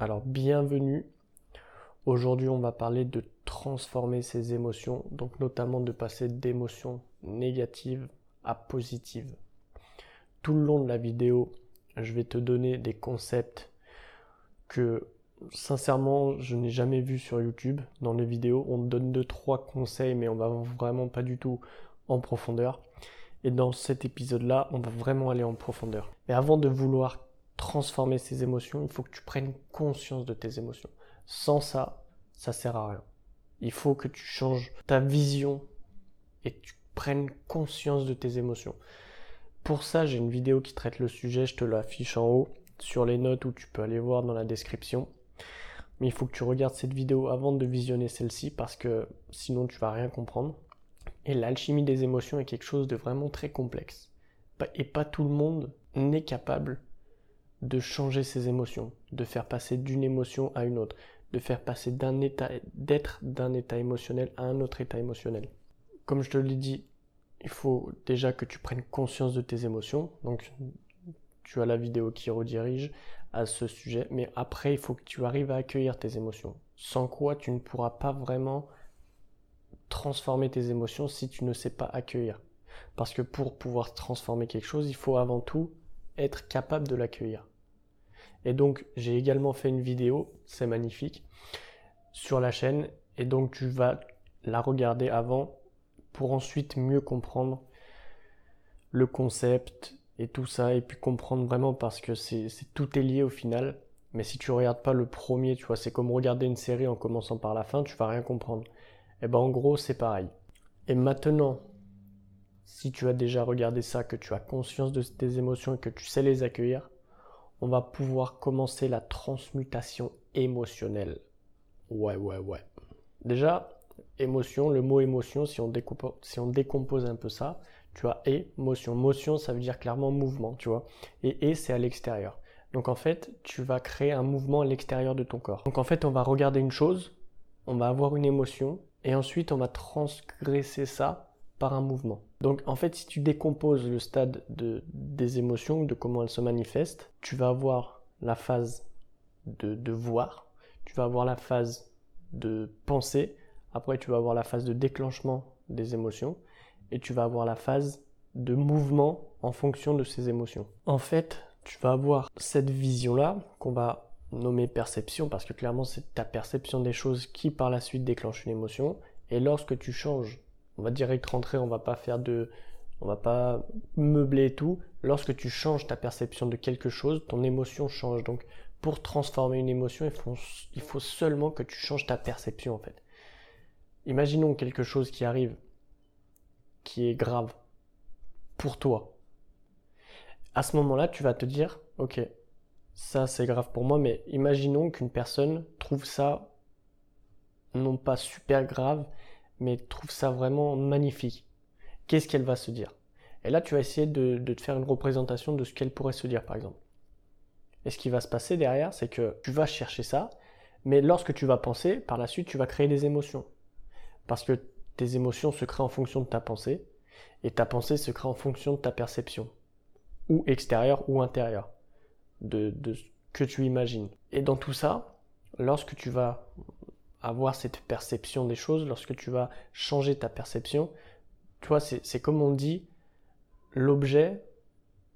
Alors bienvenue. Aujourd'hui on va parler de transformer ses émotions, donc notamment de passer d'émotions négatives à positives. Tout le long de la vidéo, je vais te donner des concepts que sincèrement je n'ai jamais vu sur YouTube dans les vidéos. On donne deux trois conseils mais on va vraiment pas du tout en profondeur. Et dans cet épisode-là, on va vraiment aller en profondeur. Mais avant de vouloir transformer ces émotions, il faut que tu prennes conscience de tes émotions. Sans ça, ça sert à rien. Il faut que tu changes ta vision et tu prennes conscience de tes émotions. Pour ça, j'ai une vidéo qui traite le sujet, je te l'affiche en haut sur les notes où tu peux aller voir dans la description. Mais il faut que tu regardes cette vidéo avant de visionner celle-ci parce que sinon tu vas rien comprendre. Et l'alchimie des émotions est quelque chose de vraiment très complexe. Et pas tout le monde n'est capable de changer ses émotions, de faire passer d'une émotion à une autre, de faire passer d'un état d'être d'un état émotionnel à un autre état émotionnel. Comme je te l'ai dit, il faut déjà que tu prennes conscience de tes émotions. Donc tu as la vidéo qui redirige à ce sujet, mais après il faut que tu arrives à accueillir tes émotions. Sans quoi tu ne pourras pas vraiment transformer tes émotions si tu ne sais pas accueillir. Parce que pour pouvoir transformer quelque chose, il faut avant tout être capable de l'accueillir. Et donc, j'ai également fait une vidéo, c'est magnifique, sur la chaîne. Et donc, tu vas la regarder avant pour ensuite mieux comprendre le concept et tout ça. Et puis comprendre vraiment parce que c'est tout est lié au final. Mais si tu regardes pas le premier, tu vois, c'est comme regarder une série en commençant par la fin, tu vas rien comprendre. Et ben en gros, c'est pareil. Et maintenant, si tu as déjà regardé ça, que tu as conscience de tes émotions et que tu sais les accueillir, on va pouvoir commencer la transmutation émotionnelle. Ouais, ouais, ouais. Déjà, émotion, le mot émotion, si on décompose, un peu ça, tu as émotion. Motion, ça veut dire clairement mouvement, tu vois. Et et, c'est à l'extérieur. Donc en fait, tu vas créer un mouvement à l'extérieur de ton corps. Donc en fait, on va regarder une chose, on va avoir une émotion, et ensuite on va transgresser ça par un mouvement. Donc en fait, si tu décomposes le stade de, des émotions, de comment elles se manifestent, tu vas avoir la phase de, de voir, tu vas avoir la phase de penser, après tu vas avoir la phase de déclenchement des émotions, et tu vas avoir la phase de mouvement en fonction de ces émotions. En fait, tu vas avoir cette vision-là qu'on va nommer perception, parce que clairement c'est ta perception des choses qui par la suite déclenche une émotion, et lorsque tu changes on va direct rentrer, on va pas faire de, on va pas meubler tout. Lorsque tu changes ta perception de quelque chose, ton émotion change. Donc, pour transformer une émotion, il il faut seulement que tu changes ta perception, en fait. Imaginons quelque chose qui arrive, qui est grave, pour toi. À ce moment-là, tu vas te dire, ok, ça c'est grave pour moi, mais imaginons qu'une personne trouve ça non pas super grave, mais trouve ça vraiment magnifique. Qu'est-ce qu'elle va se dire? Et là, tu vas essayer de, te faire une représentation de ce qu'elle pourrait se dire, par exemple. Et ce qui va se passer derrière, c'est que tu vas chercher ça, mais lorsque tu vas penser, par la suite, tu vas créer des émotions. Parce que tes émotions se créent en fonction de ta pensée, et ta pensée se crée en fonction de ta perception, ou extérieure ou intérieure, de, de ce que tu imagines. Et dans tout ça, lorsque tu vas avoir cette perception des choses, lorsque tu vas changer ta perception, tu vois, c'est comme on dit, l'objet,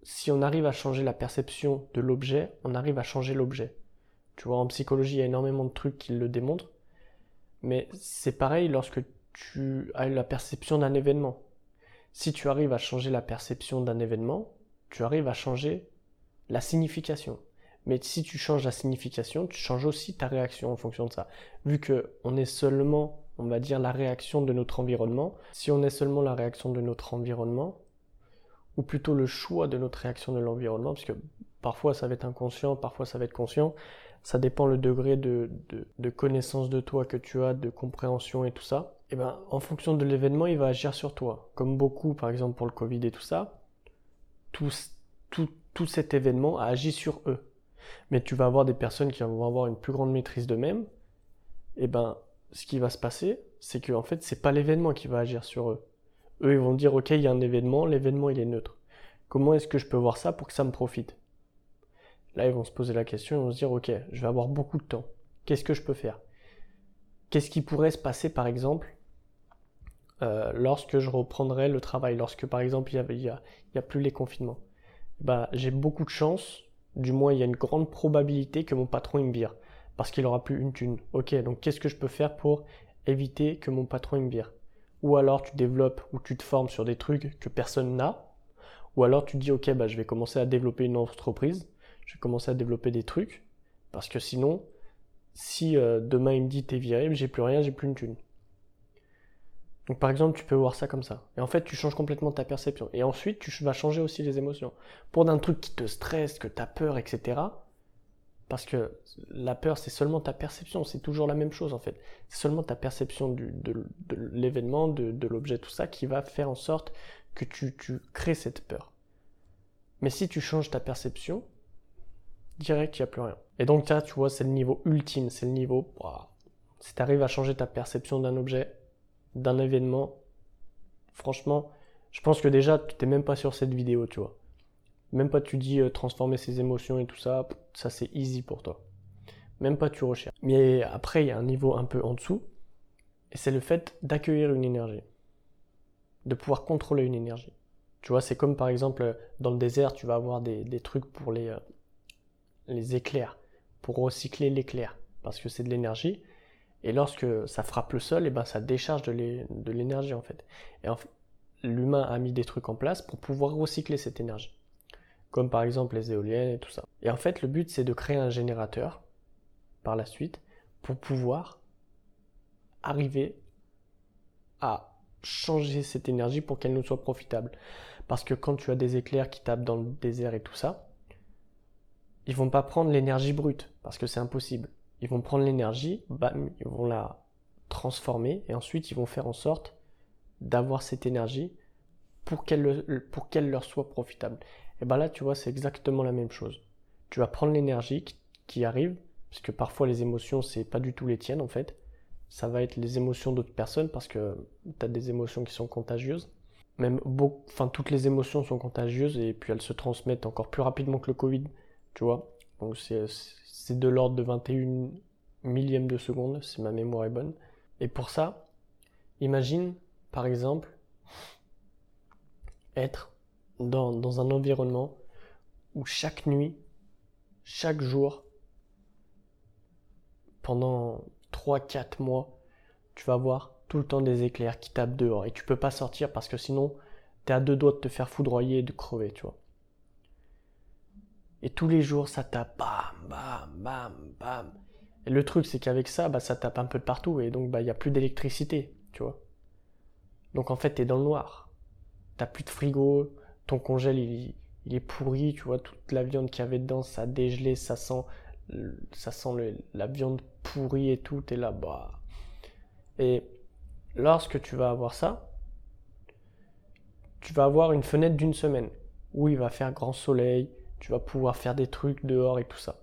si on arrive à changer la perception de l'objet, on arrive à changer l'objet. Tu vois, en psychologie, il y a énormément de trucs qui le démontrent, mais c'est pareil lorsque tu as la perception d'un événement. Si tu arrives à changer la perception d'un événement, tu arrives à changer la signification. Mais si tu changes la signification, tu changes aussi ta réaction en fonction de ça. Vu que on est seulement, on va dire, la réaction de notre environnement, si on est seulement la réaction de notre environnement, ou plutôt le choix de notre réaction de l'environnement, parce que parfois ça va être inconscient, parfois ça va être conscient, ça dépend le degré de, de, connaissance de toi que tu as, de compréhension et tout ça. Et eh ben, en fonction de l'événement, il va agir sur toi. Comme beaucoup, par exemple pour le Covid et tout ça, tout, tout, tout cet événement a agi sur eux mais tu vas avoir des personnes qui vont avoir une plus grande maîtrise d'eux-mêmes, et ben, ce qui va se passer, c'est que en fait, c'est pas l'événement qui va agir sur eux. Eux, ils vont dire, ok, il y a un événement, l'événement il est neutre. Comment est-ce que je peux voir ça pour que ça me profite? Là, ils vont se poser la question, ils vont se dire, ok, je vais avoir beaucoup de temps. Qu'est-ce que je peux faire? Qu'est-ce qui pourrait se passer, par exemple, euh, lorsque je reprendrai le travail, lorsque, par exemple, il n'y a, a, plus les confinements bah, J'ai beaucoup de chance, du moins, il y a une grande probabilité que mon patron me vire, parce qu'il aura plus une thune. Ok, donc qu'est-ce que je peux faire pour éviter que mon patron me vire? Ou alors, tu développes ou tu te formes sur des trucs que personne n'a, ou alors tu dis, ok, bah, je vais commencer à développer une entreprise, je vais commencer à développer des trucs, parce que sinon, si euh, demain il me dit t'es viré, j'ai plus rien, j'ai plus une thune. Donc par exemple, tu peux voir ça comme ça. Et en fait, tu changes complètement ta perception. Et ensuite, tu vas changer aussi les émotions. Pour d'un truc qui te stresse, que tu as peur, etc. Parce que la peur, c'est seulement ta perception. C'est toujours la même chose en fait. C'est seulement ta perception de, l'événement, de, l'objet, tout ça, qui va faire en sorte que tu, crées cette peur. Mais si tu changes ta perception, direct, il n'y a plus rien. Et donc là, tu vois, c'est le niveau ultime, c'est le niveau, si tu arrives à changer ta perception d'un objet, d'un événement, franchement, je pense que déjà, tu n'es même pas sur cette vidéo, tu vois. Même pas tu dis euh, transformer ses émotions et tout ça, ça c'est easy pour toi. Même pas tu recherches. Mais après, il y a un niveau un peu en dessous, et c'est le fait d'accueillir une énergie. De pouvoir contrôler une énergie. Tu vois, c'est comme par exemple dans le désert, tu vas avoir des, des trucs pour les, euh, les éclairs, pour recycler l'éclair, parce que c'est de l'énergie. Et lorsque ça frappe le sol, et eh ben ça décharge de l'énergie en fait. Et l'humain a mis des trucs en place pour pouvoir recycler cette énergie. Comme par exemple les éoliennes et tout ça. Et en fait, le but c'est de créer un générateur par la suite pour pouvoir arriver à changer cette énergie pour qu'elle nous soit profitable. Parce que quand tu as des éclairs qui tapent dans le désert et tout ça, ils vont pas prendre l'énergie brute parce que c'est impossible. Ils vont prendre l'énergie, ils vont la transformer et ensuite ils vont faire en sorte d'avoir cette énergie pour qu'elle pour qu'elle leur soit profitable. Et ben là, tu vois, c'est exactement la même chose. Tu vas prendre l'énergie qui, arrive, parce que parfois les émotions, c'est pas du tout les tiennes en fait. Ça va être les émotions d'autres personnes parce que tu as des émotions qui sont contagieuses. Même beaucoup, enfin toutes les émotions sont contagieuses et puis elles se transmettent encore plus rapidement que le Covid tu vois. Donc c'est de l'ordre de 21 millièmes de seconde, si ma mémoire est bonne. Et pour ça, imagine, par exemple, être dans, un environnement où chaque nuit, chaque jour, pendant 3-4 mois, tu vas voir tout le temps des éclairs qui tapent dehors et tu peux pas sortir parce que sinon tu es à deux doigts de te faire foudroyer et de crever, tu vois. Et tous les jours, ça tape, bam, bam, bam, bam. Et le truc, c'est qu'avec ça, bah, ça tape un peu de partout, et donc, bah, il n'y a plus d'électricité, tu vois. Donc, en fait, tu es dans le noir. T'as plus de frigo, ton congèle, il, est pourri, tu vois, toute la viande qu'il y avait dedans, ça a dégelé, ça sent, ça sent la viande pourrie et tout, t'es là, bah. Et lorsque tu vas avoir ça, tu vas avoir une fenêtre d'une semaine où il va faire grand soleil, tu vas pouvoir faire des trucs dehors et tout ça.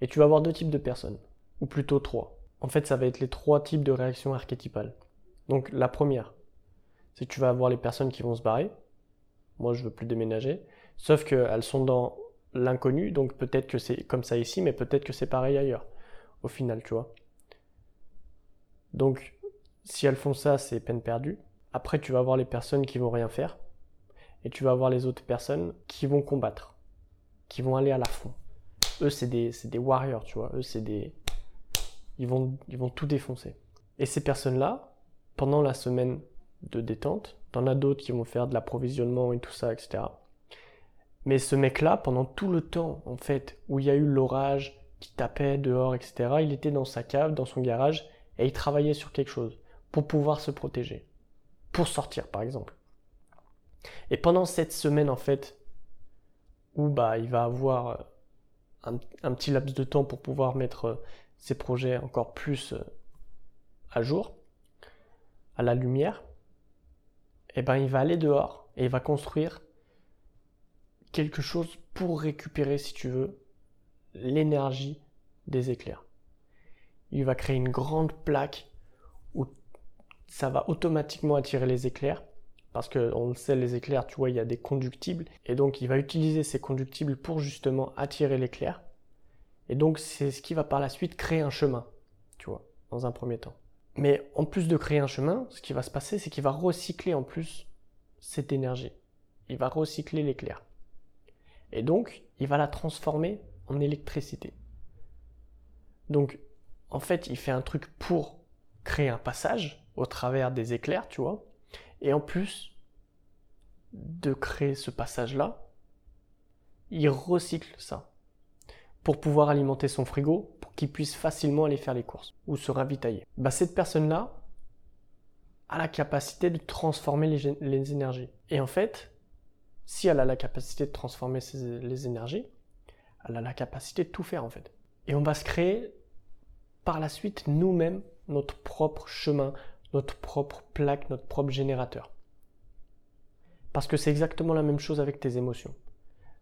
Et tu vas avoir deux types de personnes, ou plutôt trois. En fait, ça va être les trois types de réactions archétypales. Donc la première, c'est que tu vas avoir les personnes qui vont se barrer. Moi, je veux plus déménager. Sauf qu'elles sont dans l'inconnu, donc peut-être que c'est comme ça ici, mais peut-être que c'est pareil ailleurs. Au final, tu vois. Donc, si elles font ça, c'est peine perdue. Après, tu vas avoir les personnes qui vont rien faire. Et tu vas avoir les autres personnes qui vont combattre qui vont aller à la fond. Eux, c'est des, des warriors, tu vois. Eux, c'est des. Ils vont, ils vont tout défoncer. Et ces personnes-là, pendant la semaine de détente, t'en as d'autres qui vont faire de l'approvisionnement et tout ça, etc. Mais ce mec-là, pendant tout le temps, en fait, où il y a eu l'orage, qui tapait dehors, etc., il était dans sa cave, dans son garage, et il travaillait sur quelque chose pour pouvoir se protéger. Pour sortir, par exemple. Et pendant cette semaine, en fait, où bah, il va avoir euh, un, petit laps de temps pour pouvoir mettre euh, ses projets encore plus euh, à jour, à la lumière, et eh ben il va aller dehors et il va construire quelque chose pour récupérer, si tu veux, l'énergie des éclairs. Il va créer une grande plaque où ça va automatiquement attirer les éclairs Parce que on le sait, les éclairs, tu vois, il y a des conductibles. Et donc, il va utiliser ces conductibles pour justement attirer l'éclair. Et donc, c'est ce qui va par la suite créer un chemin, tu vois, dans un premier temps. Mais en plus de créer un chemin, ce qui va se passer, c'est qu'il va recycler en plus cette énergie. Il va recycler l'éclair. Et donc, il va la transformer en électricité. Donc, en fait, il fait un truc pour créer un passage au travers des éclairs, tu vois. Et en plus de créer ce passage-là, il recycle ça pour pouvoir alimenter son frigo, pour qu'il puisse facilement aller faire les courses ou se ravitailler. Bah, cette personne-là a la capacité de transformer les, énergies. Et en fait, si elle a la capacité de transformer les énergies, elle a la capacité de tout faire en fait. Et on va se créer par la suite nous-mêmes notre propre chemin, notre propre plaque, notre propre générateur. Parce que c'est exactement la même chose avec tes émotions.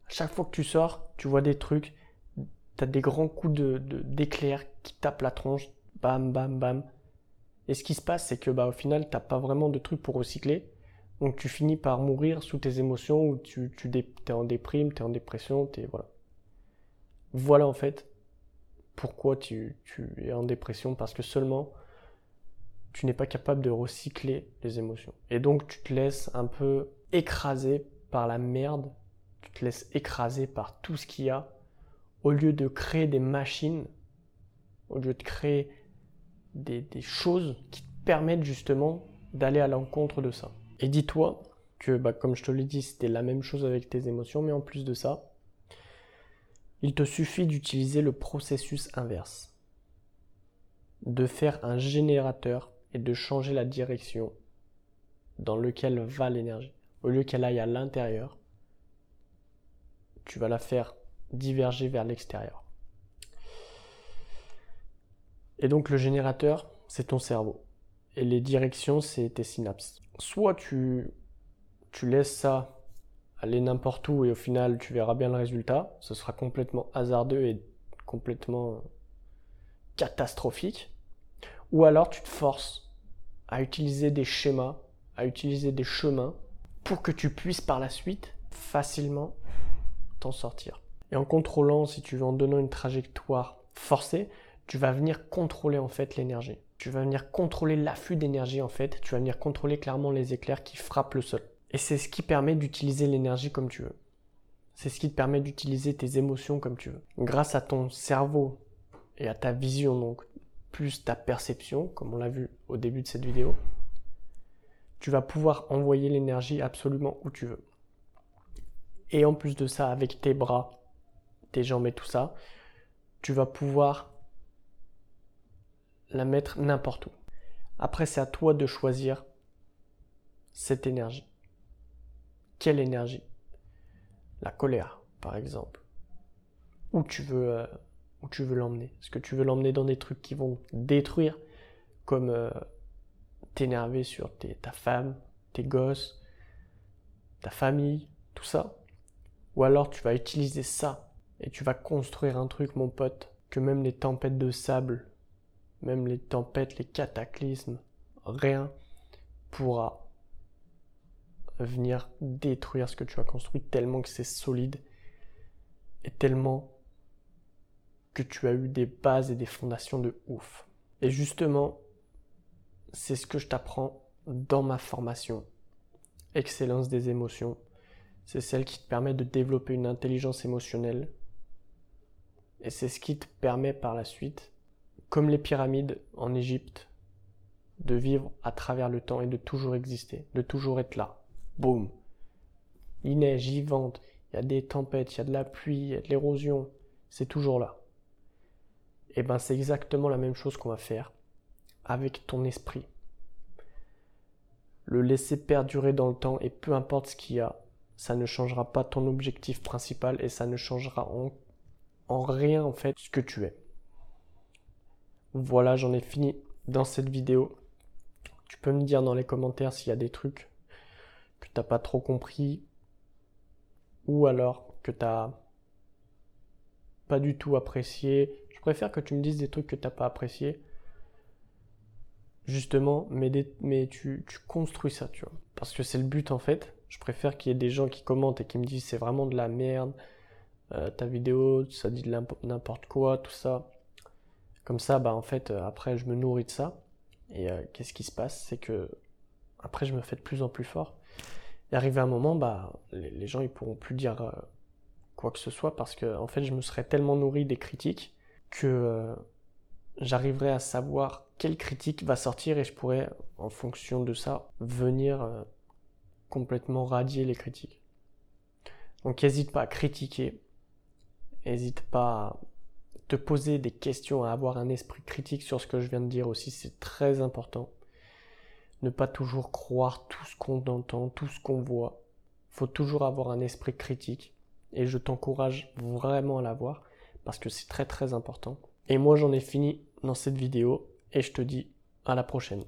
À chaque fois que tu sors, tu vois des trucs, tu as des grands coups de, d'éclair qui tapent la tronche, bam, bam, bam. Et ce qui se passe, c'est que bah, au final, t'as pas vraiment de trucs pour recycler. Donc tu finis par mourir sous tes émotions ou tu, tu es en déprime, tu es en dépression, es, voilà. Voilà en fait pourquoi tu, es en dépression, parce que seulement tu n'es pas capable de recycler les émotions. Et donc tu te laisses un peu écraser par la merde, tu te laisses écraser par tout ce qu'il y a, au lieu de créer des machines, au lieu de créer des, choses qui te permettent justement d'aller à l'encontre de ça. Et dis-toi que, bah, comme je te l'ai dit, c'était la même chose avec tes émotions, mais en plus de ça, il te suffit d'utiliser le processus inverse, de faire un générateur et de changer la direction dans lequel va l'énergie. Au lieu qu'elle aille à l'intérieur, tu vas la faire diverger vers l'extérieur. Et donc le générateur, c'est ton cerveau. Et les directions, c'est tes synapses. Soit tu, tu laisses ça aller n'importe où et au final tu verras bien le résultat. Ce sera complètement hasardeux et complètement catastrophique. Ou alors tu te forces à utiliser des schémas, à utiliser des chemins pour que tu puisses par la suite facilement t'en sortir. Et en contrôlant, si tu veux, en donnant une trajectoire forcée, tu vas venir contrôler en fait l'énergie. Tu vas venir contrôler l'afflux d'énergie en fait. Tu vas venir contrôler clairement les éclairs qui frappent le sol. Et c'est ce qui permet d'utiliser l'énergie comme tu veux. C'est ce qui te permet d'utiliser tes émotions comme tu veux. Grâce à ton cerveau et à ta vision, donc plus ta perception, comme on l'a vu au début de cette vidéo, tu vas pouvoir envoyer l'énergie absolument où tu veux. Et en plus de ça, avec tes bras, tes jambes et tout ça, tu vas pouvoir la mettre n'importe où. Après, c'est à toi de choisir cette énergie. Quelle énergie? La colère, par exemple. Où tu veux, euh, où tu veux l'emmener. Est-ce que tu veux l'emmener dans des trucs qui vont détruire, comme euh, t'énerver sur ta femme, tes gosses, ta famille, tout ça? Ou alors tu vas utiliser ça et tu vas construire un truc, mon pote, que même les tempêtes de sable, même les tempêtes, les cataclysmes, rien pourra venir détruire ce que tu as construit tellement que c'est solide et tellement que tu as eu des bases et des fondations de ouf. Et justement, c'est ce que je t'apprends dans ma formation. Excellence des émotions. C'est celle qui te permet de développer une intelligence émotionnelle. Et c'est ce qui te permet par la suite, comme les pyramides en Égypte, de vivre à travers le temps et de toujours exister, de toujours être là boum. Il neige, il vente, il y a des tempêtes, il y a de la pluie, il y a de l'érosion, c'est toujours là. Et eh ben c'est exactement la même chose qu'on va faire avec ton esprit. Le laisser perdurer dans le temps et peu importe ce qu'il y a, ça ne changera pas ton objectif principal et ça ne changera en, en rien en fait ce que tu es. Voilà, j'en ai fini dans cette vidéo. Tu peux me dire dans les commentaires s'il y a des trucs que t'as pas trop compris, ou alors que t'as pas du tout apprécié. Préfère que tu me dises des trucs que t'as pas apprécié. justement, mais, tu, construis ça, tu vois. Parce que c'est le but en fait. Je préfère qu'il y ait des gens qui commentent et qui me disent c'est vraiment de la merde, euh, ta vidéo, ça dit de n'importe quoi, tout ça. Comme ça, bah en fait, euh, après, je me nourris de ça. Et euh, qu'est-ce qui se passe? C'est que après, je me fais de plus en plus fort. Et arrivé un moment, bah, les, gens ils pourront plus dire quoi que ce soit parce que en fait, je me serais tellement nourri des critiques que j'arriverai à savoir quelle critique va sortir et je pourrais, en fonction de ça, venir complètement radier les critiques. Donc n'hésite pas à critiquer, n'hésite pas à te poser des questions, à avoir un esprit critique sur ce que je viens de dire aussi, c'est très important. Ne pas toujours croire tout ce qu'on entend, tout ce qu'on voit. Faut toujours avoir un esprit critique et je t'encourage vraiment à l'avoir parce que c'est très très important. Et moi j'en ai fini dans cette vidéo et je te dis à la prochaine.